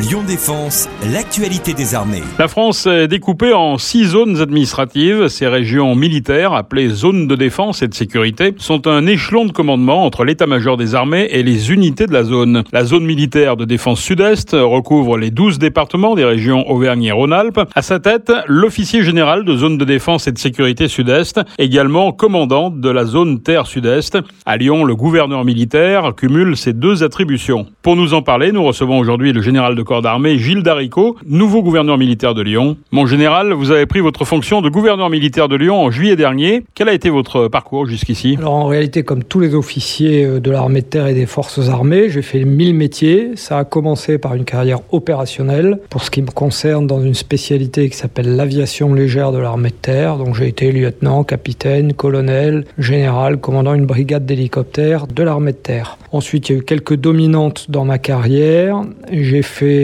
Lyon Défense, l'actualité des armées. La France est découpée en six zones administratives. Ces régions militaires, appelées zones de défense et de sécurité, sont un échelon de commandement entre l'état-major des armées et les unités de la zone. La zone militaire de défense sud-est recouvre les 12 départements des régions Auvergne et Rhône-Alpes. À sa tête, l'officier général de zone de défense et de sécurité sud-est, également commandant de la zone terre sud-est. À Lyon, le gouverneur militaire cumule ces deux attributions. Pour nous en parler, nous recevons aujourd'hui le général de d'armée Gilles Daricot, nouveau gouverneur militaire de Lyon. Mon général, vous avez pris votre fonction de gouverneur militaire de Lyon en juillet dernier. Quel a été votre parcours jusqu'ici? Alors en réalité, comme tous les officiers euh, de l'armée de terre et des forces armées, j'ai fait mille métiers. Ça a commencé par une carrière opérationnelle. Pour ce qui me concerne, dans une spécialité qui s'appelle l'aviation légère de l'armée de terre. Donc j'ai été lieutenant, capitaine, colonel, général, commandant une brigade d'hélicoptères de l'armée de terre. Ensuite, il y a eu quelques dominantes dans ma carrière. J'ai fait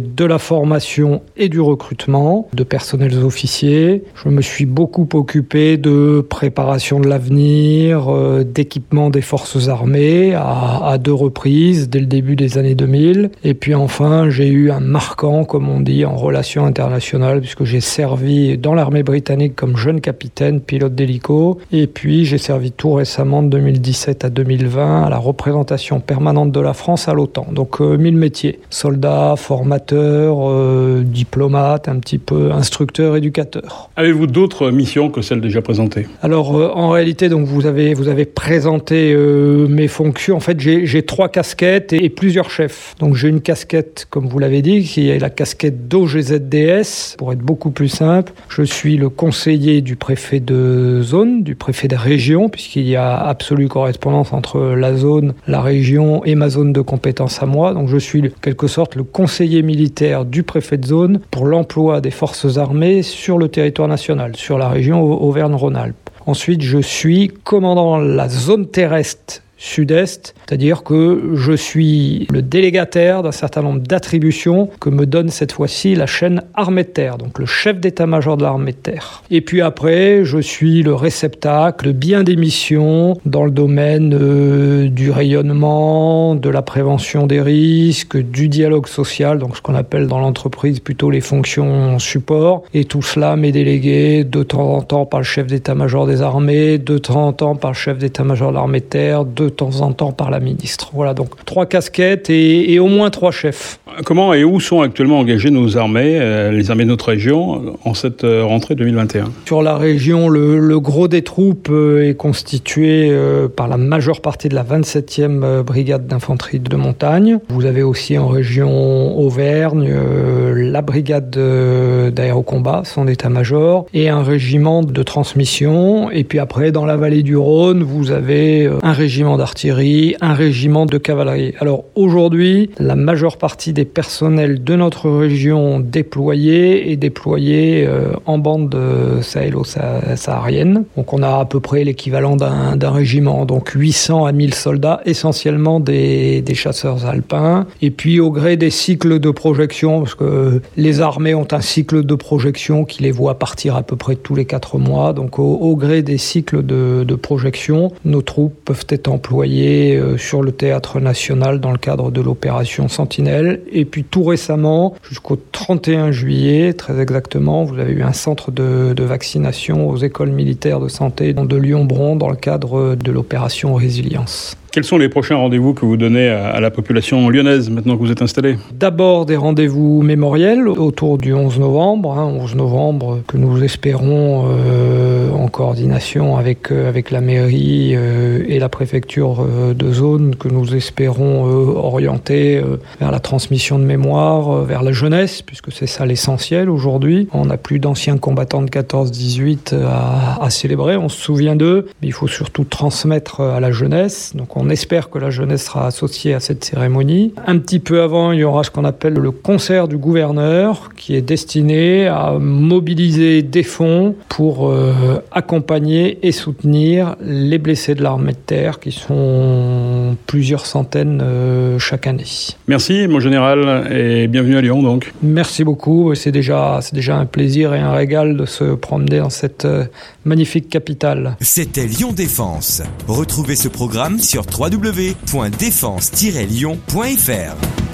de la formation et du recrutement de personnels officiers. Je me suis beaucoup occupé de préparation de l'avenir, euh, d'équipement des forces armées à, deux reprises dès le début des années 2000. Et puis enfin, j'ai eu un marquant, comme on dit, en relations internationales, puisque j'ai servi dans l'armée britannique comme jeune capitaine, pilote d'hélico. Et puis j'ai servi tout récemment de 2017 à 2020 à la représentation permanente de la France à l'OTAN. Donc euh, mille métiers, soldats, formateurs, euh, diplomates, un petit peu instructeurs, éducateurs. Avez-vous d'autres missions que celles déjà présentées? Alors euh, en réalité, donc vous avez vous avez présenté mes fonctions. En fait, j'ai trois casquettes et, et, plusieurs chefs. Donc j'ai une casquette, comme vous l'avez dit, qui est la casquette d'OGZDS, pour être beaucoup plus simple. Je suis le conseiller du préfet de zone, du préfet de région, puisqu'il y a absolue correspondance entre la zone, la la région et ma zone de compétence à moi. Donc je suis en quelque sorte le conseiller militaire du préfet de zone pour l'emploi des forces armées sur le territoire national, sur la région Auvergne-Rhône-Alpes. Ensuite, je suis commandant la zone terrestre sud-est, c'est-à-dire que je suis le délégataire d'un certain nombre d'attributions que me donne cette fois-ci la chaîne armée de terre, donc le chef d'état-major de l'armée de terre. Et puis après, je suis le réceptacle de bien des missions dans le domaine euh, du rayonnement, de la prévention des risques, du dialogue social, donc ce qu'on appelle dans l'entreprise plutôt les fonctions support, et tout cela m'est délégué de temps en temps par le chef d'état-major des armées, de temps en temps par le chef d'état-major de l'armée de terre, de temps en temps par la ministre. Voilà, donc trois casquettes et, et au moins trois chefs. Comment et où sont actuellement engagées nos armées, euh, les armées de notre région, en cette euh, rentrée 2021 Sur la région, le, le gros des troupes euh, est constitué par la majeure partie de la 27e euh, brigade d'infanterie de montagne. Vous avez aussi en région Auvergne la brigade d'aérocombat, son état-major, et un régiment de transmission. Et puis après, dans la vallée du Rhône, vous avez un régiment d'artillerie, un régiment de cavalerie. Alors aujourd'hui, la majeure partie des personnels de notre région déployés et déployés euh, en bande sahélo-saharienne. Donc on a à peu près l'équivalent d'un régiment, donc 800 à 1000 soldats, essentiellement des, chasseurs alpins. Et puis au gré des cycles de projection, parce que les armées ont un cycle de projection qui les voit partir à peu près tous les 4 mois. Donc au, au gré des cycles de, de projection, nos troupes peuvent être employées euh, sur le théâtre national dans le cadre de l'opération Sentinelle et puis tout récemment, jusqu'au 31 juillet, très exactement, vous avez eu un centre de, vaccination aux écoles militaires de santé de Lyon-Bron dans le cadre de l'opération Résilience. Quels sont les prochains rendez-vous que vous donnez à la population lyonnaise maintenant que vous êtes installé D'abord des rendez-vous mémoriels autour du 11 novembre, hein, 11 novembre que nous espérons euh, en coordination avec, euh, avec la mairie euh, et la préfecture de zone que nous espérons orienter vers la transmission de mémoire, vers la jeunesse, puisque c'est ça l'essentiel aujourd'hui. On n'a plus d'anciens combattants de 14-18 à, célébrer, on se souvient d'eux, mais il faut surtout transmettre à la jeunesse. Donc on espère que la jeunesse sera associée à cette cérémonie. Un petit peu avant, il y aura ce qu'on appelle le concert du gouverneur, qui est destiné à mobiliser des fonds pour euh, accompagner et soutenir les blessés de l'armée de terre, qui sont plusieurs centaines euh, chaque année. Merci, mon général, et bienvenue à Lyon donc. Merci beaucoup, c'est déjà, déjà un plaisir et un régal de se promener dans cette euh, magnifique capitale. C'était Lyon Défense. Retrouvez ce programme sur www.défense-lyon.fr.